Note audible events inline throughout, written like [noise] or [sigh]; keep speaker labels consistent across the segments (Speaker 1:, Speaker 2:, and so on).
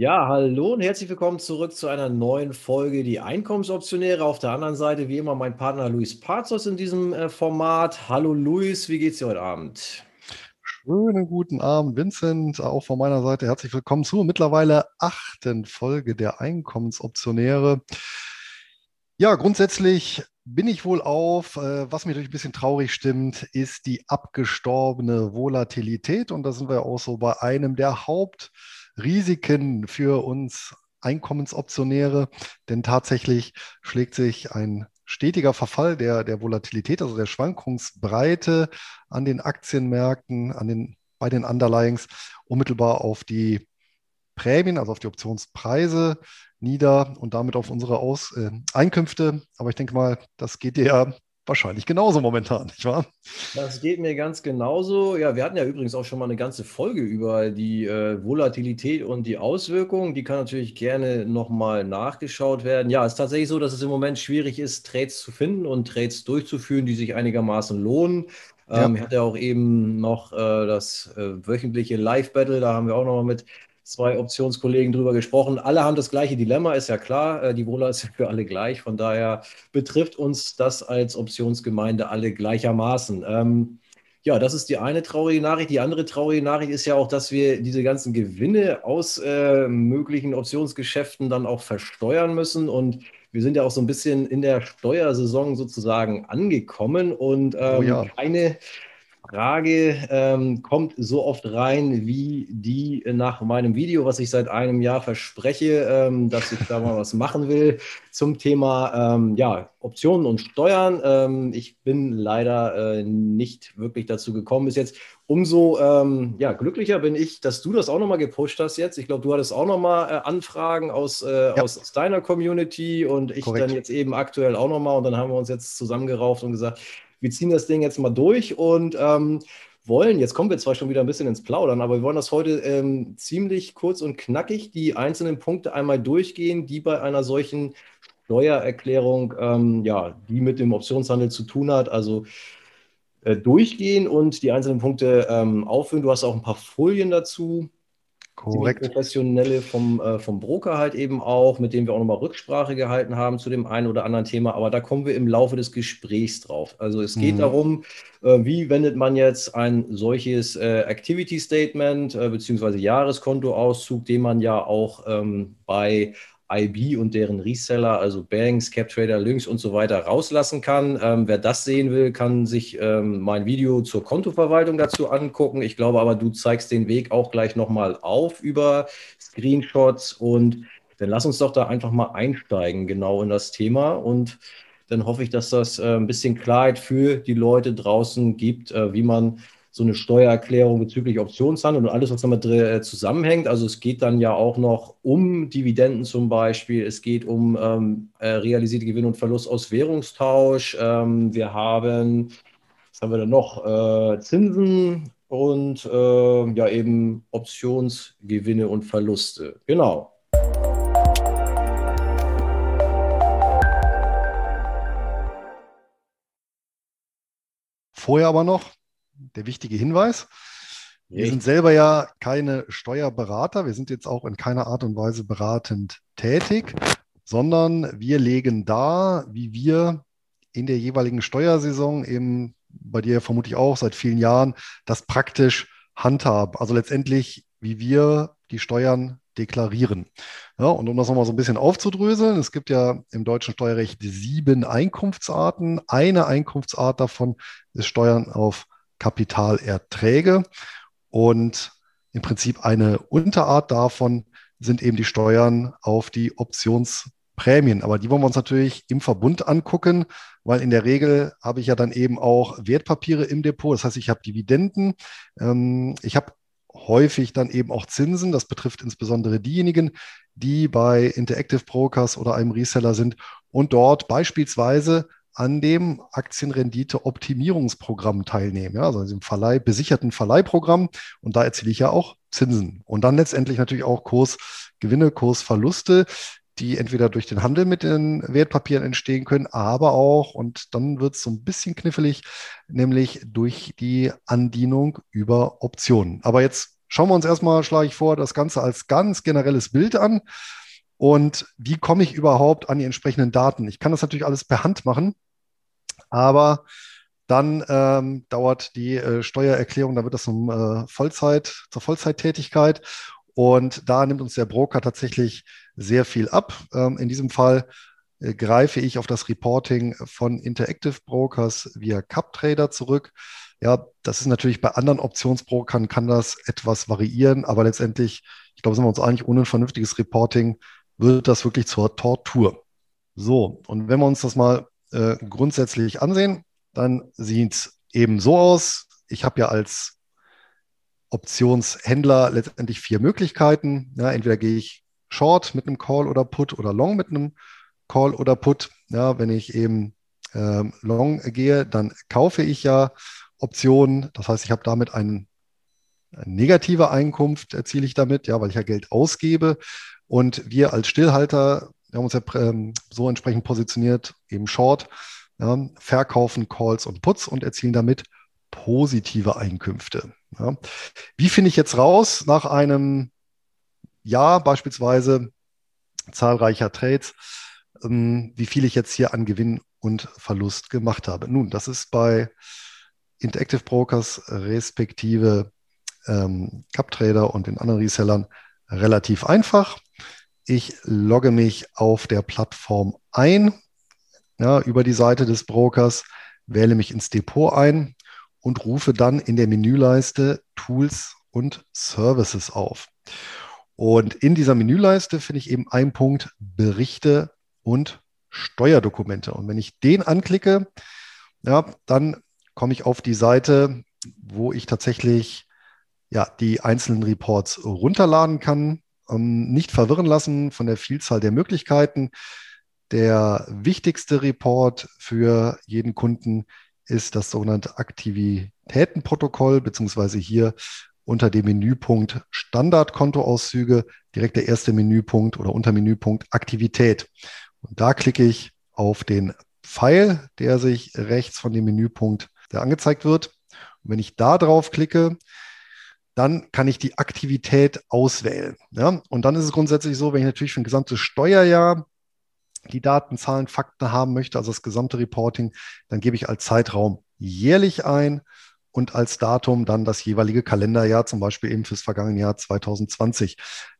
Speaker 1: Ja, hallo und herzlich willkommen zurück zu einer neuen Folge Die Einkommensoptionäre. Auf der anderen Seite wie immer mein Partner Luis Pazos in diesem äh, Format. Hallo Luis, wie geht's dir heute Abend?
Speaker 2: Schönen guten Abend, Vincent. Auch von meiner Seite herzlich willkommen zur mittlerweile achten Folge der Einkommensoptionäre. Ja, grundsätzlich bin ich wohl auf. Äh, was mich natürlich ein bisschen traurig stimmt, ist die abgestorbene Volatilität. Und da sind wir auch so bei einem der Haupt- Risiken für uns Einkommensoptionäre, denn tatsächlich schlägt sich ein stetiger Verfall der, der Volatilität, also der Schwankungsbreite an den Aktienmärkten, an den, bei den Underlyings unmittelbar auf die Prämien, also auf die Optionspreise nieder und damit auf unsere Aus, äh, Einkünfte. Aber ich denke mal, das geht dir wahrscheinlich genauso momentan, nicht wahr?
Speaker 1: Das geht mir ganz genauso. Ja, wir hatten ja übrigens auch schon mal eine ganze Folge über die äh, Volatilität und die Auswirkungen. Die kann natürlich gerne nochmal nachgeschaut werden. Ja, es ist tatsächlich so, dass es im Moment schwierig ist, Trades zu finden und Trades durchzuführen, die sich einigermaßen lohnen. Ja. Ähm, ich hatte auch eben noch äh, das äh, wöchentliche Live-Battle, da haben wir auch nochmal mit zwei Optionskollegen drüber gesprochen. Alle haben das gleiche Dilemma, ist ja klar. Äh, die Wohler ist ja für alle gleich. Von daher betrifft uns das als Optionsgemeinde alle gleichermaßen. Ähm, ja, das ist die eine traurige Nachricht. Die andere traurige Nachricht ist ja auch, dass wir diese ganzen Gewinne aus äh, möglichen Optionsgeschäften dann auch versteuern müssen. Und wir sind ja auch so ein bisschen in der Steuersaison sozusagen angekommen und ähm, oh ja. keine Frage ähm, kommt so oft rein wie die nach meinem Video, was ich seit einem Jahr verspreche, ähm, dass ich da mal was machen will zum Thema ähm, ja, Optionen und Steuern. Ähm, ich bin leider äh, nicht wirklich dazu gekommen bis jetzt. Umso ähm, ja, glücklicher bin ich, dass du das auch nochmal gepusht hast jetzt. Ich glaube, du hattest auch nochmal äh, Anfragen aus, äh, ja. aus, aus, deiner Community und ich Korrekt. dann jetzt eben aktuell auch nochmal. Und dann haben wir uns jetzt zusammengerauft und gesagt, wir ziehen das Ding jetzt mal durch und ähm, wollen, jetzt kommen wir zwar schon wieder ein bisschen ins Plaudern, aber wir wollen das heute ähm, ziemlich kurz und knackig die einzelnen Punkte einmal durchgehen, die bei einer solchen Steuererklärung, ähm, ja, die mit dem Optionshandel zu tun hat, also äh, durchgehen und die einzelnen Punkte ähm, auffüllen. Du hast auch ein paar Folien dazu. Korrekt. Professionelle vom, äh, vom Broker halt eben auch, mit dem wir auch nochmal Rücksprache gehalten haben zu dem einen oder anderen Thema. Aber da kommen wir im Laufe des Gesprächs drauf. Also es geht mhm. darum, äh, wie wendet man jetzt ein solches äh, Activity Statement äh, beziehungsweise Jahreskontoauszug, den man ja auch ähm, bei IB und deren Reseller, also Banks, CapTrader, Lynx und so weiter, rauslassen kann. Ähm, wer das sehen will, kann sich ähm, mein Video zur Kontoverwaltung dazu angucken. Ich glaube aber, du zeigst den Weg auch gleich nochmal auf über Screenshots und dann lass uns doch da einfach mal einsteigen, genau in das Thema und dann hoffe ich, dass das äh, ein bisschen Klarheit für die Leute draußen gibt, äh, wie man so eine Steuererklärung bezüglich Optionshandel und alles, was damit äh, zusammenhängt. Also es geht dann ja auch noch um Dividenden zum Beispiel. Es geht um ähm, äh, realisierte Gewinn und Verlust aus Währungstausch. Ähm, wir haben, was haben wir denn noch? Äh, Zinsen und äh, ja eben Optionsgewinne und Verluste. Genau.
Speaker 2: Vorher aber noch der wichtige Hinweis. Wir sind selber ja keine Steuerberater. Wir sind jetzt auch in keiner Art und Weise beratend tätig, sondern wir legen dar, wie wir in der jeweiligen Steuersaison, eben bei dir vermutlich auch seit vielen Jahren, das praktisch handhaben. Also letztendlich, wie wir die Steuern deklarieren. Ja, und um das nochmal so ein bisschen aufzudröseln, es gibt ja im deutschen Steuerrecht sieben Einkunftsarten. Eine Einkunftsart davon ist Steuern auf Kapitalerträge. Und im Prinzip eine Unterart davon sind eben die Steuern auf die Optionsprämien. Aber die wollen wir uns natürlich im Verbund angucken, weil in der Regel habe ich ja dann eben auch Wertpapiere im Depot. Das heißt, ich habe Dividenden. Ähm, ich habe häufig dann eben auch Zinsen. Das betrifft insbesondere diejenigen, die bei Interactive Brokers oder einem Reseller sind und dort beispielsweise an dem Aktienrendite-Optimierungsprogramm teilnehmen, ja, also diesem Verleih, besicherten Verleihprogramm. Und da erziele ich ja auch Zinsen. Und dann letztendlich natürlich auch Kursgewinne, Kursverluste, die entweder durch den Handel mit den Wertpapieren entstehen können, aber auch, und dann wird es so ein bisschen knifflig, nämlich durch die Andienung über Optionen. Aber jetzt schauen wir uns erstmal, schlage ich vor, das Ganze als ganz generelles Bild an. Und wie komme ich überhaupt an die entsprechenden Daten? Ich kann das natürlich alles per Hand machen, aber dann ähm, dauert die äh, Steuererklärung, da wird das zum äh, Vollzeit, zur Vollzeittätigkeit. Und da nimmt uns der Broker tatsächlich sehr viel ab. Ähm, in diesem Fall äh, greife ich auf das Reporting von Interactive Brokers via CupTrader zurück. Ja, das ist natürlich bei anderen Optionsbrokern kann das etwas variieren, aber letztendlich, ich glaube, sind wir uns eigentlich ohne ein vernünftiges Reporting wird das wirklich zur Tortur. So, und wenn wir uns das mal äh, grundsätzlich ansehen, dann sieht es eben so aus. Ich habe ja als Optionshändler letztendlich vier Möglichkeiten. Ja, entweder gehe ich Short mit einem Call oder Put oder Long mit einem Call oder Put. Ja, wenn ich eben ähm, Long gehe, dann kaufe ich ja Optionen. Das heißt, ich habe damit einen, eine negative Einkunft erziele ich damit, ja, weil ich ja Geld ausgebe. Und wir als Stillhalter wir haben uns ja ähm, so entsprechend positioniert, eben Short, ja, verkaufen Calls und Puts und erzielen damit positive Einkünfte. Ja. Wie finde ich jetzt raus nach einem Jahr beispielsweise zahlreicher Trades, ähm, wie viel ich jetzt hier an Gewinn und Verlust gemacht habe? Nun, das ist bei Interactive Brokers respektive ähm, CupTrader und den anderen Resellern relativ einfach. Ich logge mich auf der Plattform ein, ja, über die Seite des Brokers, wähle mich ins Depot ein und rufe dann in der Menüleiste Tools und Services auf. Und in dieser Menüleiste finde ich eben einen Punkt Berichte und Steuerdokumente. Und wenn ich den anklicke, ja, dann komme ich auf die Seite, wo ich tatsächlich ja, die einzelnen Reports runterladen kann. Ähm, nicht verwirren lassen von der Vielzahl der Möglichkeiten. Der wichtigste Report für jeden Kunden ist das sogenannte Aktivitätenprotokoll, beziehungsweise hier unter dem Menüpunkt Standardkontoauszüge direkt der erste Menüpunkt oder Untermenüpunkt Aktivität. Und da klicke ich auf den Pfeil, der sich rechts von dem Menüpunkt der angezeigt wird. Und wenn ich da drauf klicke, dann kann ich die Aktivität auswählen. Ja? Und dann ist es grundsätzlich so, wenn ich natürlich für ein gesamtes Steuerjahr die Daten, Zahlen, Fakten haben möchte, also das gesamte Reporting, dann gebe ich als Zeitraum jährlich ein und als Datum dann das jeweilige Kalenderjahr, zum Beispiel eben fürs vergangene Jahr 2020.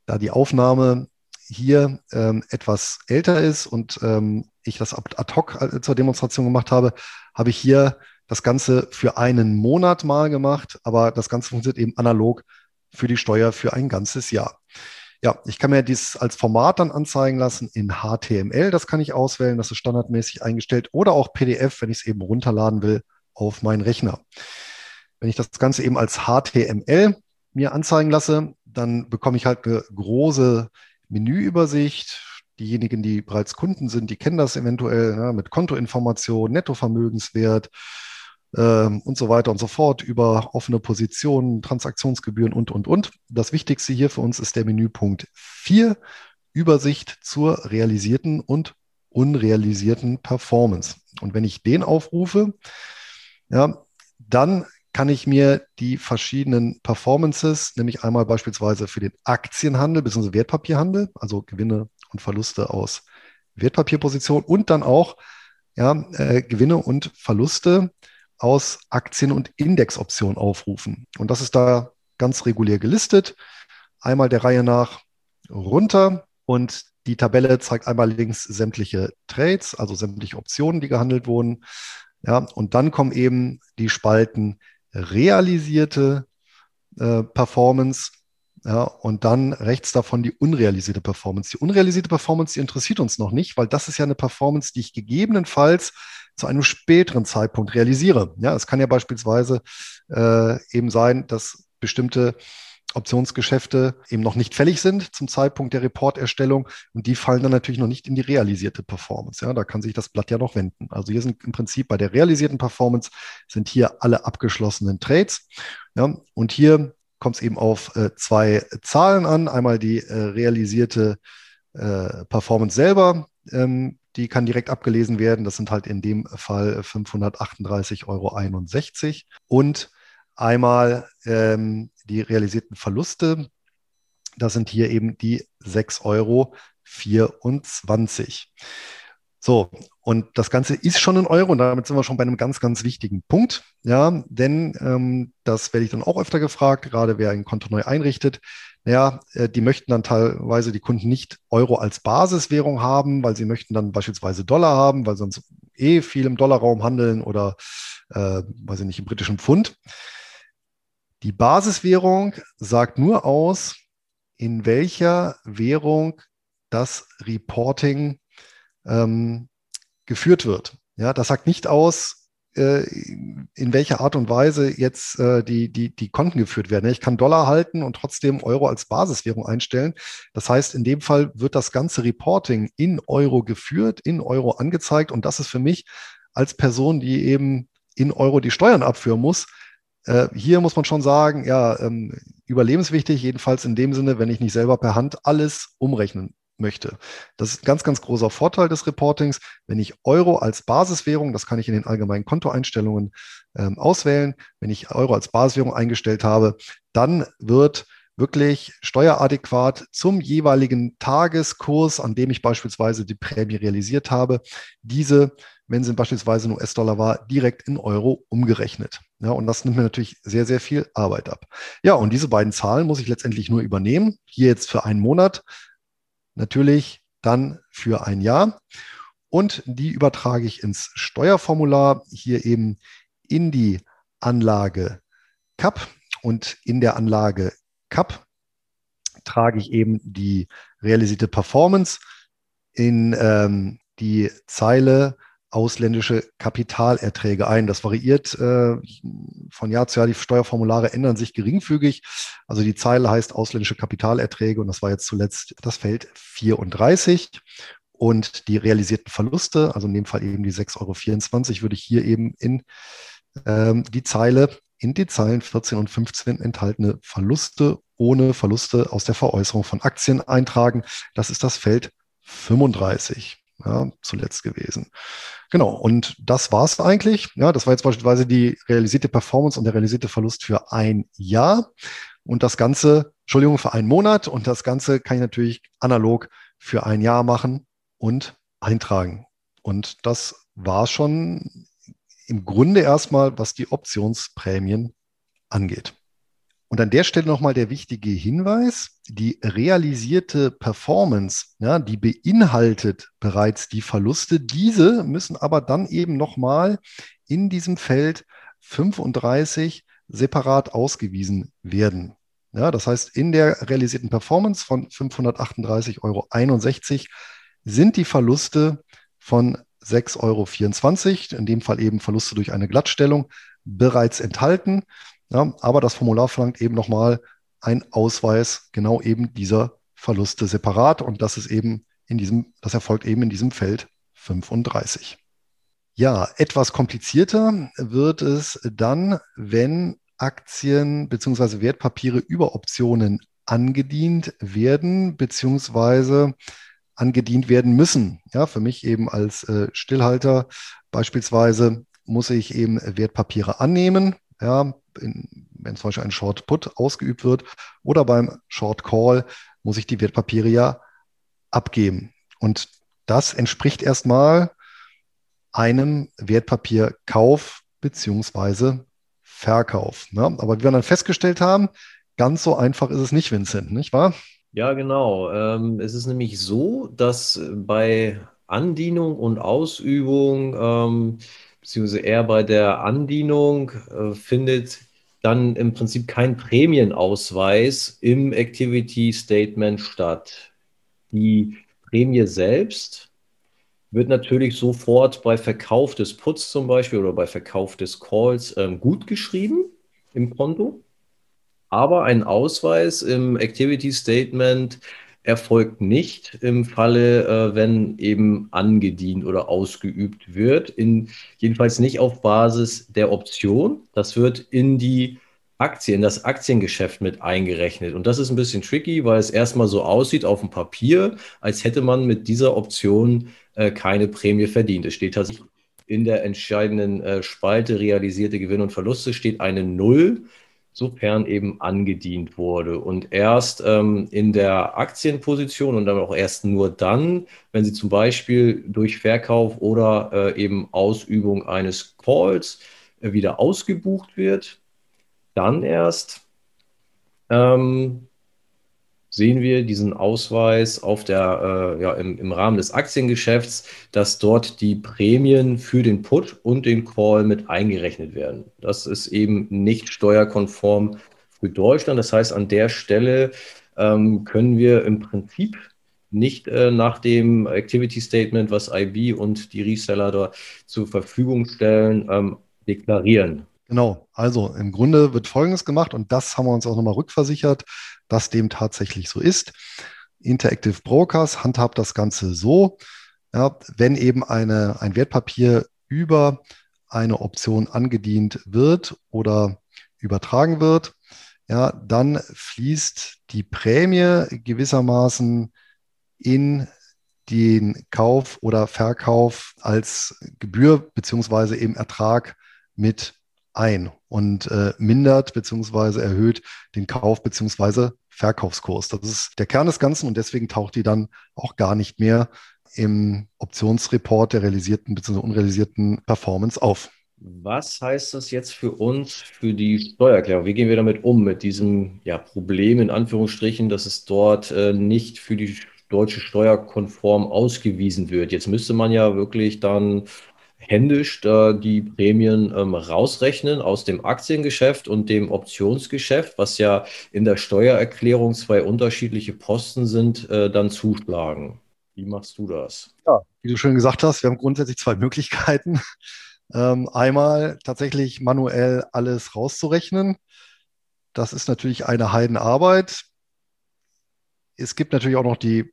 Speaker 2: Da die Aufnahme hier ähm, etwas älter ist und ähm, ich das ad hoc äh, zur Demonstration gemacht habe, habe ich hier das Ganze für einen Monat mal gemacht, aber das Ganze funktioniert eben analog für die Steuer für ein ganzes Jahr. Ja, ich kann mir dies als Format dann anzeigen lassen in HTML. Das kann ich auswählen, das ist standardmäßig eingestellt oder auch PDF, wenn ich es eben runterladen will auf meinen Rechner. Wenn ich das Ganze eben als HTML mir anzeigen lasse, dann bekomme ich halt eine große Menüübersicht. Diejenigen, die bereits Kunden sind, die kennen das eventuell ja, mit Kontoinformation, Nettovermögenswert, ähm, und so weiter und so fort über offene Positionen, Transaktionsgebühren und, und, und. Das Wichtigste hier für uns ist der Menüpunkt 4, Übersicht zur realisierten und unrealisierten Performance. Und wenn ich den aufrufe, ja, dann kann ich mir die verschiedenen Performances, nämlich einmal beispielsweise für den Aktienhandel bzw. Wertpapierhandel, also Gewinne und Verluste aus Wertpapierpositionen und dann auch ja, äh, Gewinne und Verluste aus Aktien- und Indexoptionen aufrufen. Und das ist da ganz regulär gelistet. Einmal der Reihe nach runter und die Tabelle zeigt einmal links sämtliche Trades, also sämtliche Optionen, die gehandelt wurden. Ja, und dann kommen eben die Spalten realisierte äh, Performance ja, und dann rechts davon die unrealisierte Performance. Die unrealisierte Performance, die interessiert uns noch nicht, weil das ist ja eine Performance, die ich gegebenenfalls zu einem späteren Zeitpunkt realisiere. Ja, es kann ja beispielsweise äh, eben sein, dass bestimmte Optionsgeschäfte eben noch nicht fällig sind zum Zeitpunkt der Reporterstellung und die fallen dann natürlich noch nicht in die realisierte Performance. Ja, da kann sich das Blatt ja noch wenden. Also hier sind im Prinzip bei der realisierten Performance sind hier alle abgeschlossenen Trades. Ja, und hier kommt es eben auf äh, zwei Zahlen an. Einmal die äh, realisierte äh, Performance selber, ähm, die kann direkt abgelesen werden. Das sind halt in dem Fall 538,61 Euro. Und einmal ähm, die realisierten Verluste. Das sind hier eben die 6,24 Euro. So, und das Ganze ist schon in Euro und damit sind wir schon bei einem ganz, ganz wichtigen Punkt. Ja, denn ähm, das werde ich dann auch öfter gefragt, gerade wer ein Konto neu einrichtet. Naja, äh, die möchten dann teilweise die Kunden nicht Euro als Basiswährung haben, weil sie möchten dann beispielsweise Dollar haben, weil sonst eh viel im Dollarraum handeln oder, äh, weiß ich nicht, im britischen Pfund. Die Basiswährung sagt nur aus, in welcher Währung das Reporting ähm, geführt wird. Ja, das sagt nicht aus, in welcher Art und Weise jetzt äh, die, die, die Konten geführt werden. Ich kann Dollar halten und trotzdem Euro als Basiswährung einstellen. Das heißt, in dem Fall wird das ganze Reporting in Euro geführt, in Euro angezeigt. Und das ist für mich als Person, die eben in Euro die Steuern abführen muss, äh, hier muss man schon sagen, ja, ähm, überlebenswichtig, jedenfalls in dem Sinne, wenn ich nicht selber per Hand alles umrechnen möchte. Das ist ein ganz, ganz großer Vorteil des Reportings. Wenn ich Euro als Basiswährung, das kann ich in den allgemeinen Kontoeinstellungen ähm, auswählen, wenn ich Euro als Basiswährung eingestellt habe, dann wird wirklich steueradäquat zum jeweiligen Tageskurs, an dem ich beispielsweise die Prämie realisiert habe, diese, wenn sie beispielsweise in US-Dollar war, direkt in Euro umgerechnet. Ja, und das nimmt mir natürlich sehr, sehr viel Arbeit ab. Ja, und diese beiden Zahlen muss ich letztendlich nur übernehmen. Hier jetzt für einen Monat natürlich dann für ein Jahr. Und die übertrage ich ins Steuerformular, hier eben in die Anlage CAP. Und in der Anlage CAP trage ich eben die realisierte Performance in ähm, die Zeile ausländische Kapitalerträge ein. Das variiert äh, von Jahr zu Jahr. Die Steuerformulare ändern sich geringfügig. Also die Zeile heißt ausländische Kapitalerträge und das war jetzt zuletzt das Feld 34. Und die realisierten Verluste, also in dem Fall eben die 6,24 Euro, würde ich hier eben in ähm, die Zeile, in die Zeilen 14 und 15 enthaltene Verluste ohne Verluste aus der Veräußerung von Aktien eintragen. Das ist das Feld 35 ja, zuletzt gewesen. Genau, und das war es eigentlich. Ja, das war jetzt beispielsweise die realisierte Performance und der realisierte Verlust für ein Jahr. Und das Ganze, Entschuldigung, für einen Monat. Und das Ganze kann ich natürlich analog für ein Jahr machen und eintragen. Und das war schon im Grunde erstmal, was die Optionsprämien angeht. Und an der Stelle nochmal der wichtige Hinweis, die realisierte Performance, ja, die beinhaltet bereits die Verluste. Diese müssen aber dann eben nochmal in diesem Feld 35 separat ausgewiesen werden. Ja, das heißt, in der realisierten Performance von 538,61 Euro sind die Verluste von 6,24 Euro, in dem Fall eben Verluste durch eine Glattstellung, bereits enthalten. Ja, aber das Formular verlangt eben nochmal ein Ausweis genau eben dieser Verluste separat und das ist eben in diesem, das erfolgt eben in diesem Feld 35. Ja, etwas komplizierter wird es dann, wenn Aktien bzw. Wertpapiere über Optionen angedient werden bzw. angedient werden müssen. Ja, für mich eben als äh, Stillhalter beispielsweise muss ich eben Wertpapiere annehmen. Ja, wenn zum Beispiel ein Short Put ausgeübt wird oder beim Short Call muss ich die Wertpapiere ja abgeben. Und das entspricht erstmal einem Wertpapierkauf beziehungsweise Verkauf. Ne? Aber wie wir dann festgestellt haben, ganz so einfach ist es nicht, Vincent, nicht wahr?
Speaker 1: Ja, genau. Ähm, es ist nämlich so, dass bei Andienung und Ausübung, ähm, beziehungsweise eher bei der Andienung, äh, findet dann im Prinzip kein Prämienausweis im Activity Statement statt. Die Prämie selbst wird natürlich sofort bei Verkauf des Puts zum Beispiel oder bei Verkauf des Calls ähm, gut geschrieben im Konto. Aber ein Ausweis im Activity Statement erfolgt nicht im Falle, äh, wenn eben angedient oder ausgeübt wird. In, jedenfalls nicht auf Basis der Option. Das wird in die Aktie, in das Aktiengeschäft mit eingerechnet. Und das ist ein bisschen tricky, weil es erstmal so aussieht auf dem Papier, als hätte man mit dieser Option äh, keine Prämie verdient. Es steht tatsächlich in der entscheidenden äh, Spalte realisierte Gewinne und Verluste steht eine Null, sofern eben angedient wurde. Und erst ähm, in der Aktienposition und dann auch erst nur dann, wenn sie zum Beispiel durch Verkauf oder äh, eben Ausübung eines Calls äh, wieder ausgebucht wird, dann erst ähm, sehen wir diesen Ausweis auf der, äh, ja, im, im Rahmen des Aktiengeschäfts, dass dort die Prämien für den Put und den Call mit eingerechnet werden. Das ist eben nicht steuerkonform für Deutschland. Das heißt, an der Stelle ähm, können wir im Prinzip nicht äh, nach dem Activity Statement, was IB und die Reseller da zur Verfügung stellen, ähm, deklarieren.
Speaker 2: Genau, also im Grunde wird Folgendes gemacht und das haben wir uns auch nochmal rückversichert, dass dem tatsächlich so ist. Interactive Brokers handhabt das Ganze so, ja, wenn eben eine, ein Wertpapier über eine Option angedient wird oder übertragen wird, ja, dann fließt die Prämie gewissermaßen in den Kauf oder Verkauf als Gebühr beziehungsweise eben Ertrag mit ein und äh, mindert beziehungsweise erhöht den Kauf beziehungsweise Verkaufskurs. Das ist der Kern des Ganzen und deswegen taucht die dann auch gar nicht mehr im Optionsreport der realisierten bzw. unrealisierten Performance auf.
Speaker 1: Was heißt das jetzt für uns, für die Steuererklärung? Wie gehen wir damit um, mit diesem ja, Problem in Anführungsstrichen, dass es dort äh, nicht für die deutsche Steuer konform ausgewiesen wird? Jetzt müsste man ja wirklich dann händisch da die Prämien ähm, rausrechnen aus dem Aktiengeschäft und dem Optionsgeschäft, was ja in der Steuererklärung zwei unterschiedliche Posten sind, äh, dann zuschlagen. Wie machst du das?
Speaker 2: Ja, wie du schön gesagt hast, wir haben grundsätzlich zwei Möglichkeiten. [laughs] Ähm, einmal tatsächlich manuell alles rauszurechnen. Das ist natürlich eine Heidenarbeit. Es gibt natürlich auch noch die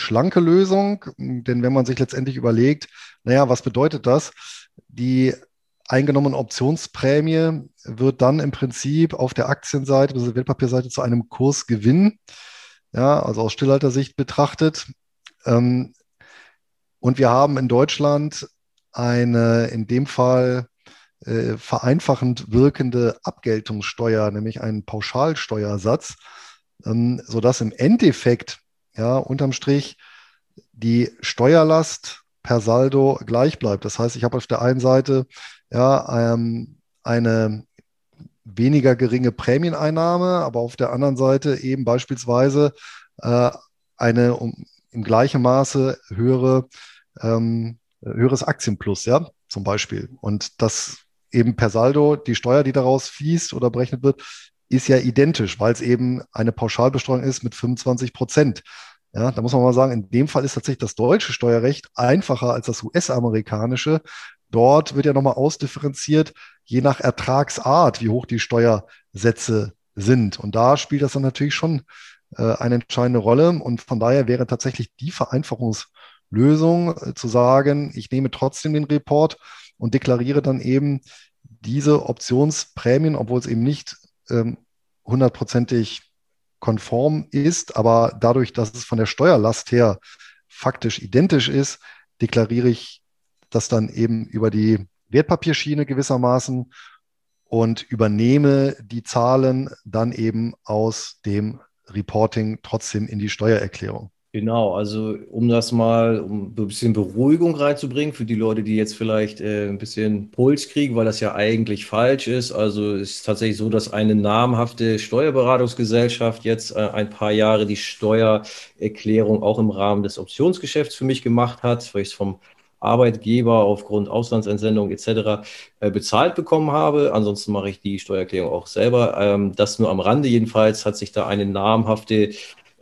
Speaker 2: schlanke Lösung, denn wenn man sich letztendlich überlegt, naja, was bedeutet das? Die eingenommene Optionsprämie wird dann im Prinzip auf der Aktienseite, also Wertpapierseite zu einem Kursgewinn, ja, also aus Stillhaltersicht betrachtet. Ähm, und wir haben in Deutschland eine in dem Fall äh, vereinfachend wirkende Abgeltungssteuer, nämlich einen Pauschalsteuersatz, ähm, sodass im Endeffekt ja, unterm Strich die Steuerlast per Saldo gleich bleibt. Das heißt, ich habe auf der einen Seite ja, ähm, eine weniger geringe Prämieneinnahme, aber auf der anderen Seite eben beispielsweise äh, eine um, im gleichen Maße höhere, ähm, höheres Aktienplus, ja, zum Beispiel. Und das eben per Saldo, die Steuer, die daraus fließt oder berechnet wird, ist ja identisch, weil es eben eine Pauschalbesteuerung ist mit 25 Prozent. Ja, da muss man mal sagen, in dem Fall ist tatsächlich das deutsche Steuerrecht einfacher als das US-amerikanische. Dort wird ja nochmal ausdifferenziert, je nach Ertragsart, wie hoch die Steuersätze sind. Und da spielt das dann natürlich schon äh, eine entscheidende Rolle. Und von daher wäre tatsächlich die Vereinfachungslösung äh, zu sagen, ich nehme trotzdem den Report und deklariere dann eben diese Optionsprämien, obwohl es eben nicht hundertprozentig konform ist, aber dadurch, dass es von der Steuerlast her faktisch identisch ist, deklariere ich das dann eben über die Wertpapierschiene gewissermaßen und übernehme die Zahlen dann eben aus dem Reporting trotzdem in die Steuererklärung.
Speaker 1: Genau, also um das mal, um ein bisschen Beruhigung reinzubringen für die Leute, die jetzt vielleicht äh, ein bisschen Puls kriegen, weil das ja eigentlich falsch ist. Also es ist tatsächlich so, dass eine namhafte Steuerberatungsgesellschaft jetzt äh, ein paar Jahre die Steuererklärung auch im Rahmen des Optionsgeschäfts für mich gemacht hat, weil ich es vom Arbeitgeber aufgrund Auslandsentsendung etc. Äh, bezahlt bekommen habe. Ansonsten mache ich die Steuererklärung auch selber. Ähm, das nur am Rande jedenfalls hat sich da eine namhafte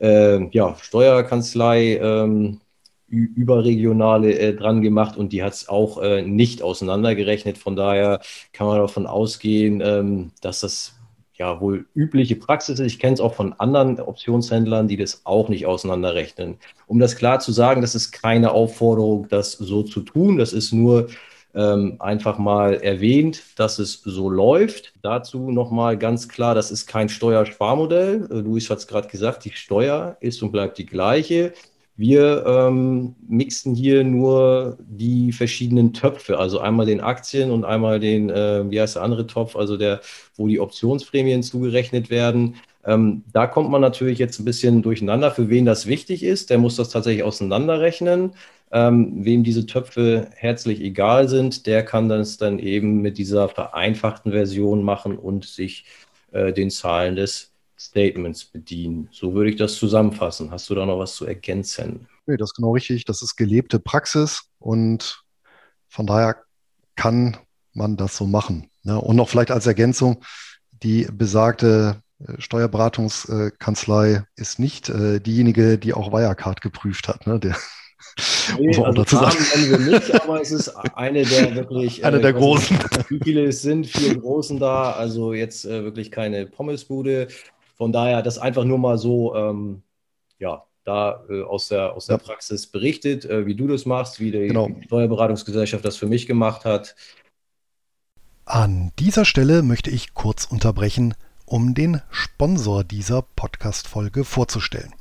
Speaker 1: äh, ja, Steuerkanzlei ähm, überregionale äh, dran gemacht und die hat es auch äh, nicht auseinandergerechnet. Von daher kann man davon ausgehen, ähm, dass das ja wohl übliche Praxis ist. Ich kenne es auch von anderen Optionshändlern, die das auch nicht auseinanderrechnen. Um das klar zu sagen, das ist keine Aufforderung, das so zu tun. Das ist nur ähm, einfach mal erwähnt, dass es so läuft. Dazu nochmal ganz klar, das ist kein Steuersparmodell. Äh, Luis hat es gerade gesagt, die Steuer ist und bleibt die gleiche. Wir ähm, mixen hier nur die verschiedenen Töpfe, also einmal den Aktien und einmal den, äh, wie heißt der andere Topf, also der, wo die Optionsprämien zugerechnet werden. Ähm, da kommt man natürlich jetzt ein bisschen durcheinander, für wen das wichtig ist. Der muss das tatsächlich auseinanderrechnen. Ähm, wem diese Töpfe herzlich egal sind, der kann das dann eben mit dieser vereinfachten Version machen und sich äh, den Zahlen des Statements bedienen. So würde ich das zusammenfassen. Hast du da noch was zu ergänzen?
Speaker 2: Nee, das ist genau richtig. Das ist gelebte Praxis und von daher kann man das so machen. Ne? Und noch vielleicht als Ergänzung, die besagte Steuerberatungskanzlei ist nicht äh, diejenige, die auch Wirecard geprüft hat. Ne? Der, [laughs]
Speaker 1: Nee, also dazu wir nicht, [laughs] aber es ist eine der wirklich.
Speaker 2: Eine äh, der großen.
Speaker 1: Nicht, wie viele es sind, vier großen da, also jetzt äh, wirklich keine Pommesbude. Von daher das einfach nur mal so, ähm, ja, da äh, aus der, aus der ja. Praxis berichtet, äh, wie du das machst, wie die genau. Steuerberatungsgesellschaft das für mich gemacht hat.
Speaker 2: An dieser Stelle möchte ich kurz unterbrechen, um den Sponsor dieser Podcast-Folge vorzustellen.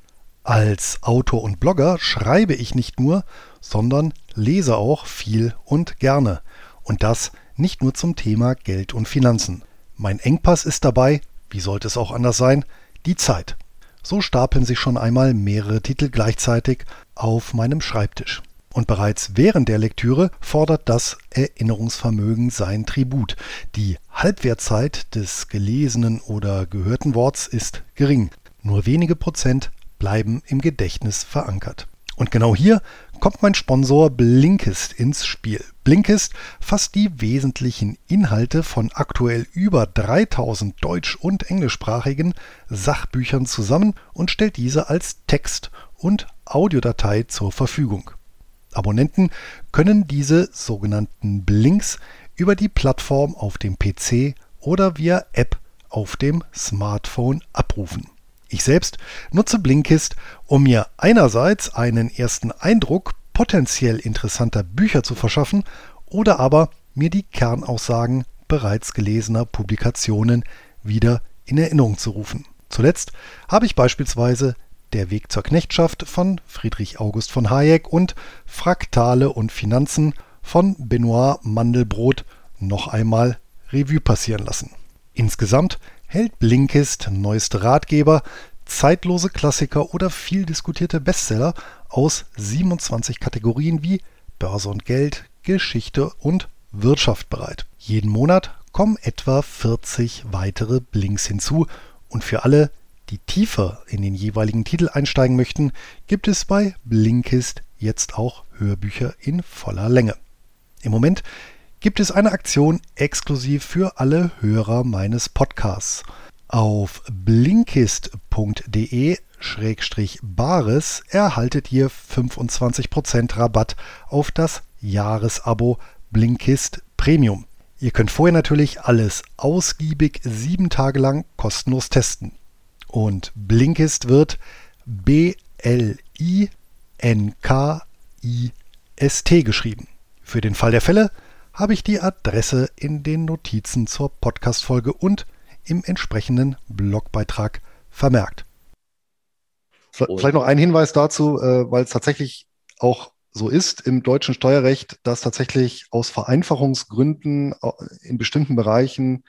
Speaker 2: Als Autor und Blogger schreibe ich nicht nur, sondern lese auch viel und gerne. Und das nicht nur zum Thema Geld und Finanzen. Mein Engpass ist dabei, wie sollte es auch anders sein, die Zeit. So stapeln sich schon einmal mehrere Titel gleichzeitig auf meinem Schreibtisch. Und bereits während der Lektüre fordert das Erinnerungsvermögen sein Tribut. Die Halbwertzeit des gelesenen oder gehörten Worts ist gering. Nur wenige Prozent bleiben im Gedächtnis verankert. Und genau hier kommt mein Sponsor Blinkist ins Spiel. Blinkist fasst die wesentlichen Inhalte von aktuell über 3000 deutsch- und englischsprachigen Sachbüchern zusammen und stellt diese als Text- und Audiodatei zur Verfügung. Abonnenten können diese sogenannten Blinks über die Plattform auf dem PC oder via App auf dem Smartphone abrufen. Ich selbst nutze Blinkist, um mir einerseits einen ersten Eindruck potenziell interessanter Bücher zu verschaffen oder aber mir die Kernaussagen bereits gelesener Publikationen wieder in Erinnerung zu rufen. Zuletzt habe ich beispielsweise Der Weg zur Knechtschaft von Friedrich August von Hayek und Fraktale und Finanzen von Benoit Mandelbrot noch einmal Revue passieren lassen. Insgesamt hält Blinkist neueste Ratgeber, zeitlose Klassiker oder viel diskutierte Bestseller aus 27 Kategorien wie Börse und Geld, Geschichte und Wirtschaft bereit. Jeden Monat kommen etwa 40 weitere Blinks hinzu und für alle, die tiefer in den jeweiligen Titel einsteigen möchten, gibt es bei Blinkist jetzt auch Hörbücher in voller Länge. Im Moment gibt es eine Aktion exklusiv für alle Hörer meines Podcasts. Auf blinkist.de-bares erhaltet ihr 25% Rabatt auf das Jahresabo Blinkist Premium. Ihr könnt vorher natürlich alles ausgiebig sieben Tage lang kostenlos testen. Und Blinkist wird B-L-I-N-K-I-S-T geschrieben. Für den Fall der Fälle habe ich die Adresse in den Notizen zur Podcast-Folge und im entsprechenden Blogbeitrag vermerkt. Vielleicht noch ein Hinweis dazu, äh, weil es tatsächlich auch so ist im deutschen Steuerrecht, dass tatsächlich aus Vereinfachungsgründen äh, in bestimmten Bereichen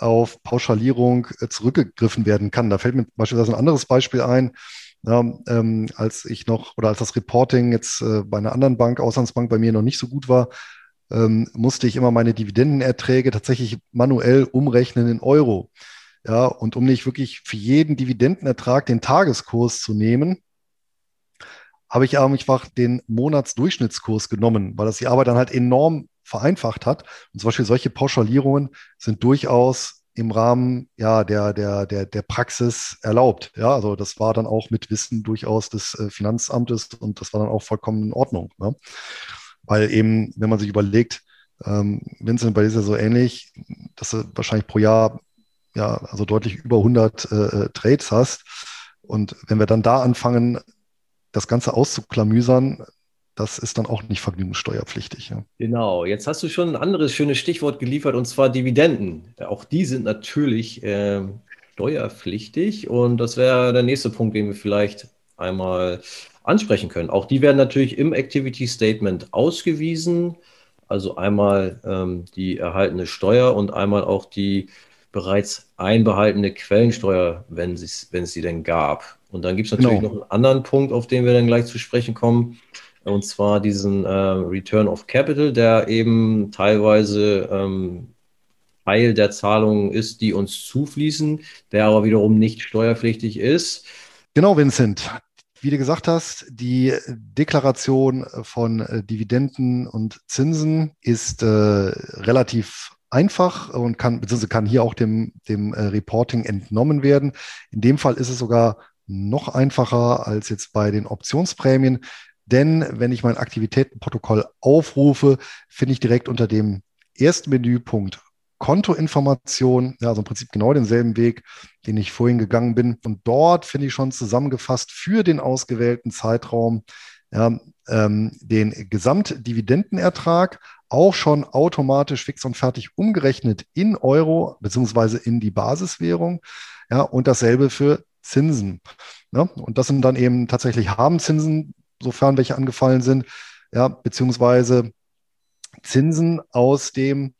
Speaker 2: auf Pauschalierung äh, zurückgegriffen werden kann. Da fällt mir beispielsweise ein anderes Beispiel ein. Ja, ähm, als ich noch oder als das Reporting jetzt äh, bei einer anderen Bank, Auslandsbank bei mir noch nicht so gut war, ähm, musste ich immer meine Dividendenerträge tatsächlich manuell umrechnen in Euro. Ja, und um nicht wirklich für jeden Dividendenertrag den Tageskurs zu nehmen, habe ich einfach den Monatsdurchschnittskurs genommen, weil das die Arbeit dann halt enorm vereinfacht hat. Und zum Beispiel solche Pauschalierungen sind durchaus im Rahmen ja, der, der, der, der Praxis erlaubt. Ja, also das war dann auch mit Wissen durchaus des äh, Finanzamtes und das war dann auch vollkommen in Ordnung. Ne? Weil eben, wenn man sich überlegt, ähm, Vincent, bei dir ist ja so ähnlich, dass du wahrscheinlich pro Jahr ja, also deutlich über 100 äh, äh, Trades hast. Und wenn wir dann da anfangen, das Ganze auszuklamüsern, das ist dann auch nicht vergnügungssteuerpflichtig. Ja.
Speaker 1: Genau, jetzt hast du schon ein anderes schönes Stichwort geliefert, und zwar Dividenden. Auch die sind natürlich äh, steuerpflichtig und das wäre der nächste Punkt, den wir vielleicht einmal ansprechen können. Auch die werden natürlich im Activity Statement ausgewiesen. Also einmal ähm, die erhaltene Steuer und einmal auch die bereits einbehaltene Quellensteuer, wenn es, wenn es sie denn gab. Und dann gibt es natürlich genau. noch einen anderen Punkt, auf den wir dann gleich zu sprechen kommen. Und zwar diesen äh, Return of Capital, der eben teilweise ähm, Teil der Zahlungen ist, die uns zufließen, der aber wiederum nicht steuerpflichtig ist.
Speaker 2: Genau, Vincent. Wie du gesagt hast, die Deklaration von äh, Dividenden und Zinsen ist äh, relativ einfach und kann, beziehungsweise kann hier auch dem, dem äh, Reporting entnommen werden. In dem Fall ist es sogar noch einfacher als jetzt bei den Optionsprämien. Denn wenn ich mein Aktivitätenprotokoll aufrufe, finde ich direkt unter dem ersten Menüpunkt Kontoinformation, ja, also im Prinzip genau denselben Weg, den ich vorhin gegangen bin. Und dort finde ich schon zusammengefasst für den ausgewählten Zeitraum ja, ähm, den Gesamtdividendenertrag, auch schon automatisch fix und fertig umgerechnet in Euro beziehungsweise in die Basiswährung. Ja, und dasselbe für Zinsen. Ja, und das sind dann eben tatsächlich Habenzinsen, sofern welche angefallen sind, ja, beziehungsweise Zinsen aus dem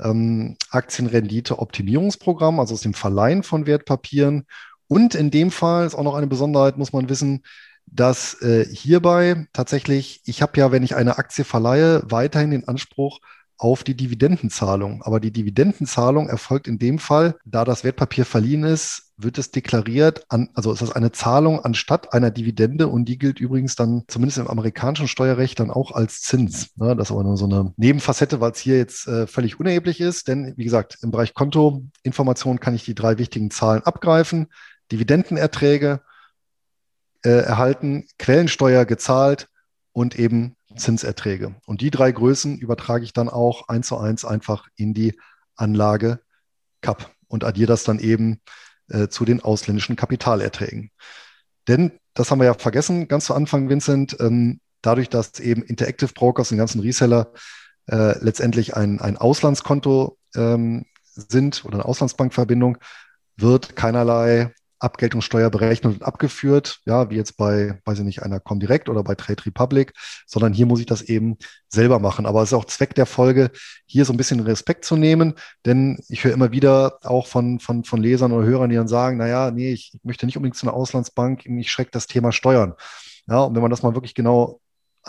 Speaker 2: ähm, Aktienrendite-Optimierungsprogramm, also aus dem Verleihen von Wertpapieren. Und in dem Fall ist auch noch eine Besonderheit, muss man wissen, dass äh, hierbei tatsächlich, ich habe ja, wenn ich eine Aktie verleihe, weiterhin den Anspruch auf die Dividendenzahlung. Aber die Dividendenzahlung erfolgt in dem Fall, da das Wertpapier verliehen ist, wird es deklariert, an, also ist das eine Zahlung anstatt einer Dividende und die gilt übrigens dann zumindest im amerikanischen Steuerrecht dann auch als Zins. Ne? Das ist aber nur so eine Nebenfacette, weil es hier jetzt äh, völlig unerheblich ist, denn wie gesagt, im Bereich Kontoinformation kann ich die drei wichtigen Zahlen abgreifen. Dividendenerträge äh, erhalten, Quellensteuer gezahlt und eben Zinserträge. Und die drei Größen übertrage ich dann auch eins zu eins einfach in die Anlage CAP und addiere das dann eben äh, zu den ausländischen Kapitalerträgen. Denn, das haben wir ja vergessen, ganz zu Anfang, Vincent, ähm, dadurch, dass eben Interactive Brokers und ganzen Reseller äh, letztendlich ein, ein Auslandskonto ähm, sind oder eine Auslandsbankverbindung, wird keinerlei Abgeltungssteuer berechnet und abgeführt, ja, wie jetzt bei, weiß ich nicht, einer Comdirect oder bei Trade Republic, sondern hier muss ich das eben selber machen. Aber es ist auch Zweck der Folge, hier so ein bisschen Respekt zu nehmen, denn ich höre immer wieder auch von, von, von Lesern oder Hörern, die dann sagen, naja, nee, ich möchte nicht unbedingt zu einer Auslandsbank, mich schreckt das Thema Steuern. Ja, und wenn man das mal wirklich genau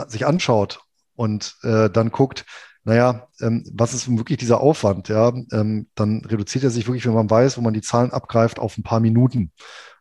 Speaker 2: sich anschaut und äh, dann guckt, naja, ähm, was ist wirklich dieser Aufwand? Ja, ähm, dann reduziert er sich wirklich, wenn man weiß, wo man die Zahlen abgreift, auf ein paar Minuten.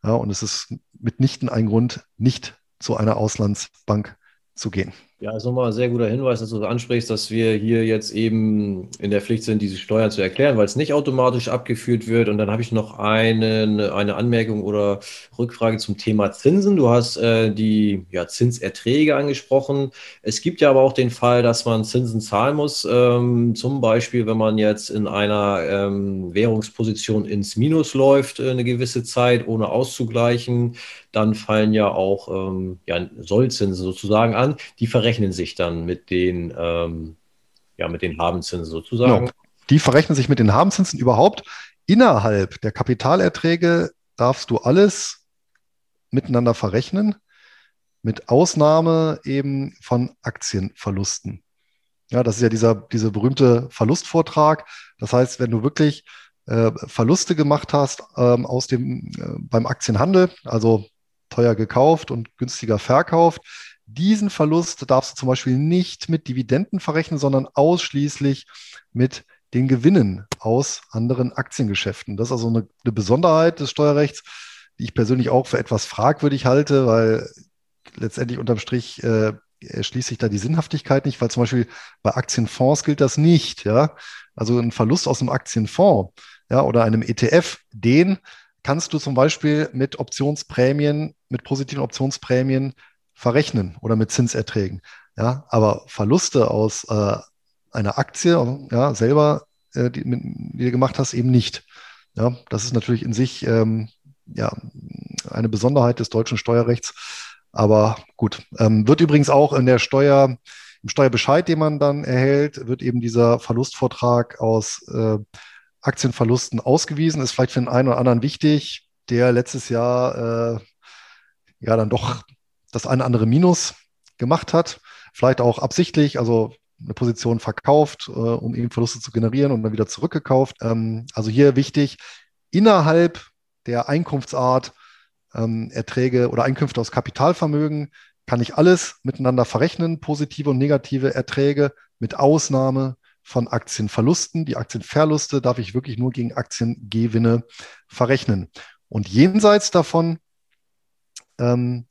Speaker 2: Ja, und es ist mitnichten ein Grund, nicht zu einer Auslandsbank zu gehen.
Speaker 1: Ja, ist nochmal ein sehr guter Hinweis, dass du ansprichst, dass wir hier jetzt eben in der Pflicht sind, diese Steuern zu erklären, weil es nicht automatisch abgeführt wird. Und dann habe ich noch eine, eine Anmerkung oder Rückfrage zum Thema Zinsen. Du hast äh, die ja, Zinserträge angesprochen. Es gibt ja aber auch den Fall, dass man Zinsen zahlen muss. Ähm, zum Beispiel, wenn man jetzt in einer ähm, Währungsposition ins Minus läuft, äh, eine gewisse Zeit, ohne auszugleichen dann fallen ja auch ähm, ja, Sollzinsen sozusagen an. Die verrechnen sich dann mit den, ähm, ja, mit den Habenzinsen sozusagen. Genau.
Speaker 2: Die verrechnen sich mit den Habenzinsen überhaupt. Innerhalb der Kapitalerträge darfst du alles miteinander verrechnen, mit Ausnahme eben von Aktienverlusten. Ja, das ist ja dieser, dieser berühmte Verlustvortrag. Das heißt, wenn du wirklich äh, Verluste gemacht hast ähm, aus dem, äh, beim Aktienhandel, also teuer gekauft und günstiger verkauft. Diesen Verlust darfst du zum Beispiel nicht mit Dividenden verrechnen, sondern ausschließlich mit den Gewinnen aus anderen Aktiengeschäften. Das ist also eine, eine Besonderheit des Steuerrechts, die ich persönlich auch für etwas fragwürdig halte, weil letztendlich unterm Strich äh, erschließt sich da die Sinnhaftigkeit nicht, weil zum Beispiel bei Aktienfonds gilt das nicht. Ja? Also ein Verlust aus einem Aktienfonds ja, oder einem ETF, den kannst du zum Beispiel mit Optionsprämien, mit positiven Optionsprämien verrechnen oder mit Zinserträgen. Ja, aber Verluste aus äh, einer Aktie, ja, selber, äh, die, die, du gemacht hast, eben nicht. Ja, das ist natürlich in sich ähm, ja, eine Besonderheit des deutschen Steuerrechts. Aber gut, ähm, wird übrigens auch in der Steuer, im Steuerbescheid, den man dann erhält, wird eben dieser Verlustvortrag aus äh, Aktienverlusten ausgewiesen. Ist vielleicht für den einen oder anderen wichtig, der letztes Jahr äh, ja dann doch das eine andere Minus gemacht hat. Vielleicht auch absichtlich, also eine Position verkauft, äh, um eben Verluste zu generieren und dann wieder zurückgekauft. Ähm, also hier wichtig, innerhalb der Einkunftsart ähm, Erträge oder Einkünfte aus Kapitalvermögen kann ich alles miteinander verrechnen, positive und negative Erträge, mit Ausnahme von Aktienverlusten. Die Aktienverluste darf ich wirklich nur gegen Aktiengewinne verrechnen. Und jenseits davon, ähm,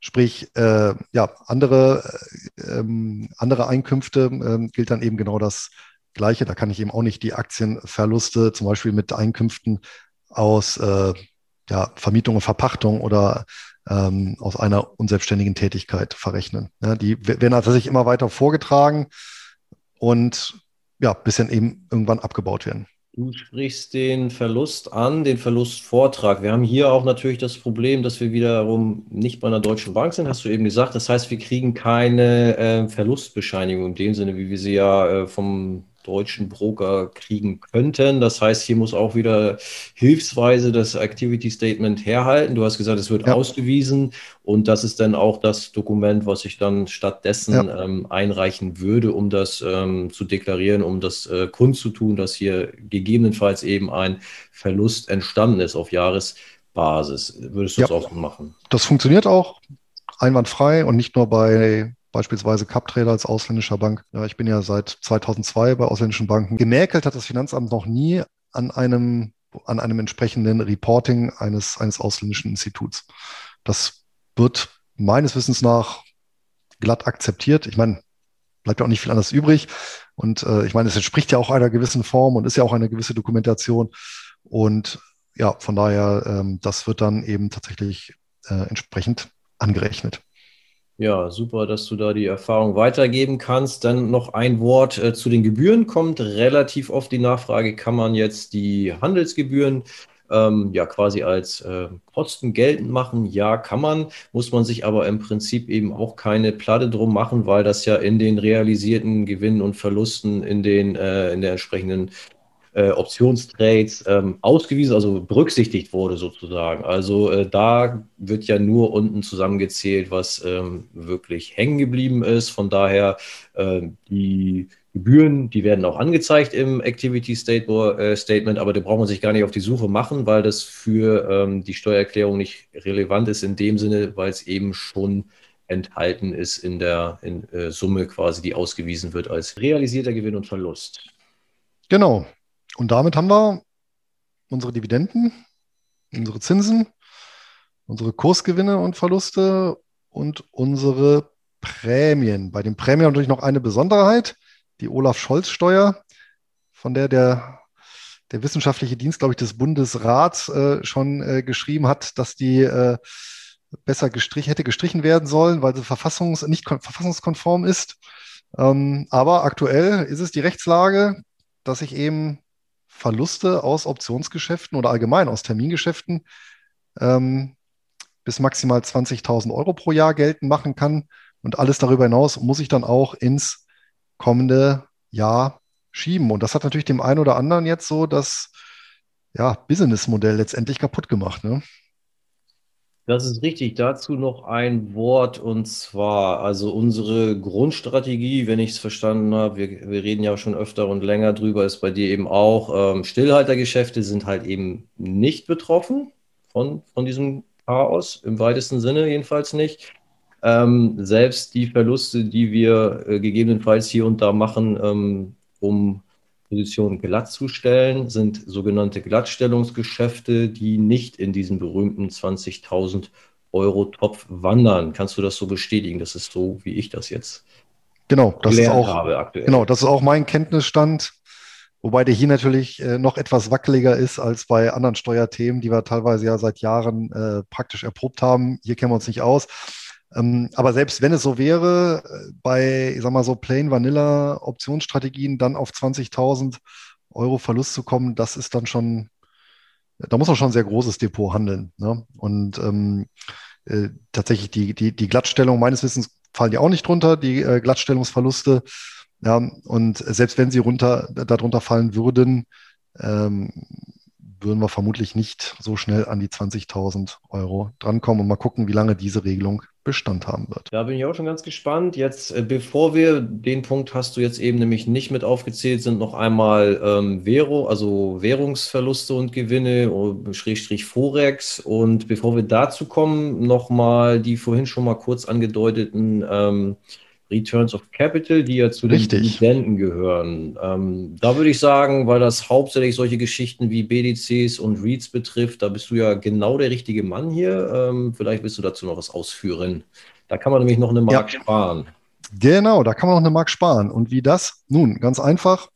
Speaker 2: sprich äh, ja, andere, äh, ähm, andere Einkünfte, äh, gilt dann eben genau das Gleiche. Da kann ich eben auch nicht die Aktienverluste zum Beispiel mit Einkünften aus äh, ja, Vermietung und Verpachtung oder ähm, aus einer unselbstständigen Tätigkeit verrechnen. Ja, die werden tatsächlich immer weiter vorgetragen und ja, bis dann eben irgendwann abgebaut werden.
Speaker 1: Du sprichst den Verlust an, den Verlustvortrag. Wir haben hier auch natürlich das Problem, dass wir wiederum nicht bei einer deutschen Bank sind, hast du eben gesagt. Das heißt, wir kriegen keine äh, Verlustbescheinigung in dem Sinne, wie wir sie ja äh, vom deutschen Broker kriegen könnten. Das heißt, hier muss auch wieder hilfsweise das Activity Statement herhalten. Du hast gesagt, es wird ja. ausgewiesen und das ist dann auch das Dokument, was ich dann stattdessen ja. ähm, einreichen würde, um das ähm, zu deklarieren, um das äh, kundzutun, dass hier gegebenenfalls eben ein Verlust entstanden ist auf Jahresbasis. Würdest du ja. das auch machen?
Speaker 2: Das funktioniert auch einwandfrei und nicht nur bei beispielsweise CapTrader als ausländischer Bank. Ja, ich bin ja seit 2002 bei ausländischen Banken. Gemäkelt hat das Finanzamt noch nie an einem, an einem entsprechenden Reporting eines, eines ausländischen Instituts. Das wird meines Wissens nach glatt akzeptiert. Ich meine, bleibt ja auch nicht viel anderes übrig. Und äh, ich meine, es entspricht ja auch einer gewissen Form und ist ja auch eine gewisse Dokumentation. Und ja, von daher, ähm, das wird dann eben tatsächlich äh, entsprechend angerechnet.
Speaker 1: Ja, super, dass du da die Erfahrung weitergeben kannst. Dann noch ein Wort äh, zu den Gebühren. Kommt relativ oft die Nachfrage, kann man jetzt die Handelsgebühren ähm, ja quasi als äh, Posten geltend machen? Ja, kann man, muss man sich aber im Prinzip eben auch keine Platte drum machen, weil das ja in den realisierten Gewinnen und Verlusten in den äh, in der entsprechenden äh, Optionstrades ähm, ausgewiesen, also berücksichtigt wurde sozusagen. Also äh, da wird ja nur unten zusammengezählt, was ähm, wirklich hängen geblieben ist. Von daher äh, die Gebühren, die werden auch angezeigt im Activity äh, Statement, aber da braucht man sich gar nicht auf die Suche machen, weil das für ähm, die Steuererklärung nicht relevant ist in dem Sinne, weil es eben schon enthalten ist in der in, äh, Summe quasi, die ausgewiesen wird als realisierter Gewinn und Verlust.
Speaker 2: Genau, und damit haben wir unsere Dividenden, unsere Zinsen, unsere Kursgewinne und Verluste und unsere Prämien. Bei den Prämien natürlich noch eine Besonderheit, die Olaf-Scholz-Steuer, von der der, der wissenschaftliche Dienst, glaube ich, des Bundesrats äh, schon äh, geschrieben hat, dass die äh, besser gestrichen, hätte gestrichen werden sollen, weil sie verfassungs nicht verfassungskonform ist. Ähm, aber aktuell ist es die Rechtslage, dass ich eben Verluste aus Optionsgeschäften oder allgemein aus Termingeschäften ähm, bis maximal 20.000 Euro pro Jahr geltend machen kann. Und alles darüber hinaus muss ich dann auch ins kommende Jahr schieben. Und das hat natürlich dem einen oder anderen jetzt so das ja, Businessmodell letztendlich kaputt gemacht. Ne?
Speaker 1: Das ist richtig. Dazu noch ein Wort und zwar, also unsere Grundstrategie, wenn ich es verstanden habe, wir, wir reden ja schon öfter und länger drüber, ist bei dir eben auch, ähm, Stillhaltergeschäfte sind halt eben nicht betroffen von, von diesem Chaos, im weitesten Sinne jedenfalls nicht. Ähm, selbst die Verluste, die wir äh, gegebenenfalls hier und da machen, ähm, um Position glatt zu stellen, sind sogenannte Glattstellungsgeschäfte, die nicht in diesen berühmten 20.000 Euro Topf wandern. Kannst du das so bestätigen? Das ist so, wie ich das jetzt
Speaker 2: genau, das ist auch, habe aktuell. Genau, das ist auch mein Kenntnisstand. Wobei der hier natürlich äh, noch etwas wackeliger ist als bei anderen Steuerthemen, die wir teilweise ja seit Jahren äh, praktisch erprobt haben. Hier kennen wir uns nicht aus. Ähm, aber selbst wenn es so wäre, bei, ich sag mal so, Plain Vanilla Optionsstrategien dann auf 20.000 Euro Verlust zu kommen, das ist dann schon, da muss man schon ein sehr großes Depot handeln. Ne? Und ähm, äh, tatsächlich die, die, die Glattstellung meines Wissens fallen die auch nicht drunter, die äh, Glattstellungsverluste. Ja, und selbst wenn sie runter, darunter fallen würden, ähm, würden wir vermutlich nicht so schnell an die 20.000 Euro drankommen und mal gucken, wie lange diese Regelung Bestand haben wird.
Speaker 1: Da bin ich auch schon ganz gespannt. Jetzt, äh, bevor wir, den Punkt hast du jetzt eben nämlich nicht mit aufgezählt, sind noch einmal ähm, Währung, also Währungsverluste und Gewinne, oh, Schrägstrich Forex. Und bevor wir dazu kommen, nochmal die vorhin schon mal kurz angedeuteten ähm, Returns of Capital, die ja zu Richtig. den Dividenden gehören. Ähm, da würde ich sagen, weil das hauptsächlich solche Geschichten wie BDCs und REITs betrifft, da bist du ja genau der richtige Mann hier. Ähm, vielleicht willst du dazu noch was ausführen. Da kann man nämlich noch eine Mark ja. sparen.
Speaker 2: Genau, da kann man noch eine Mark sparen. Und wie das? Nun, ganz einfach.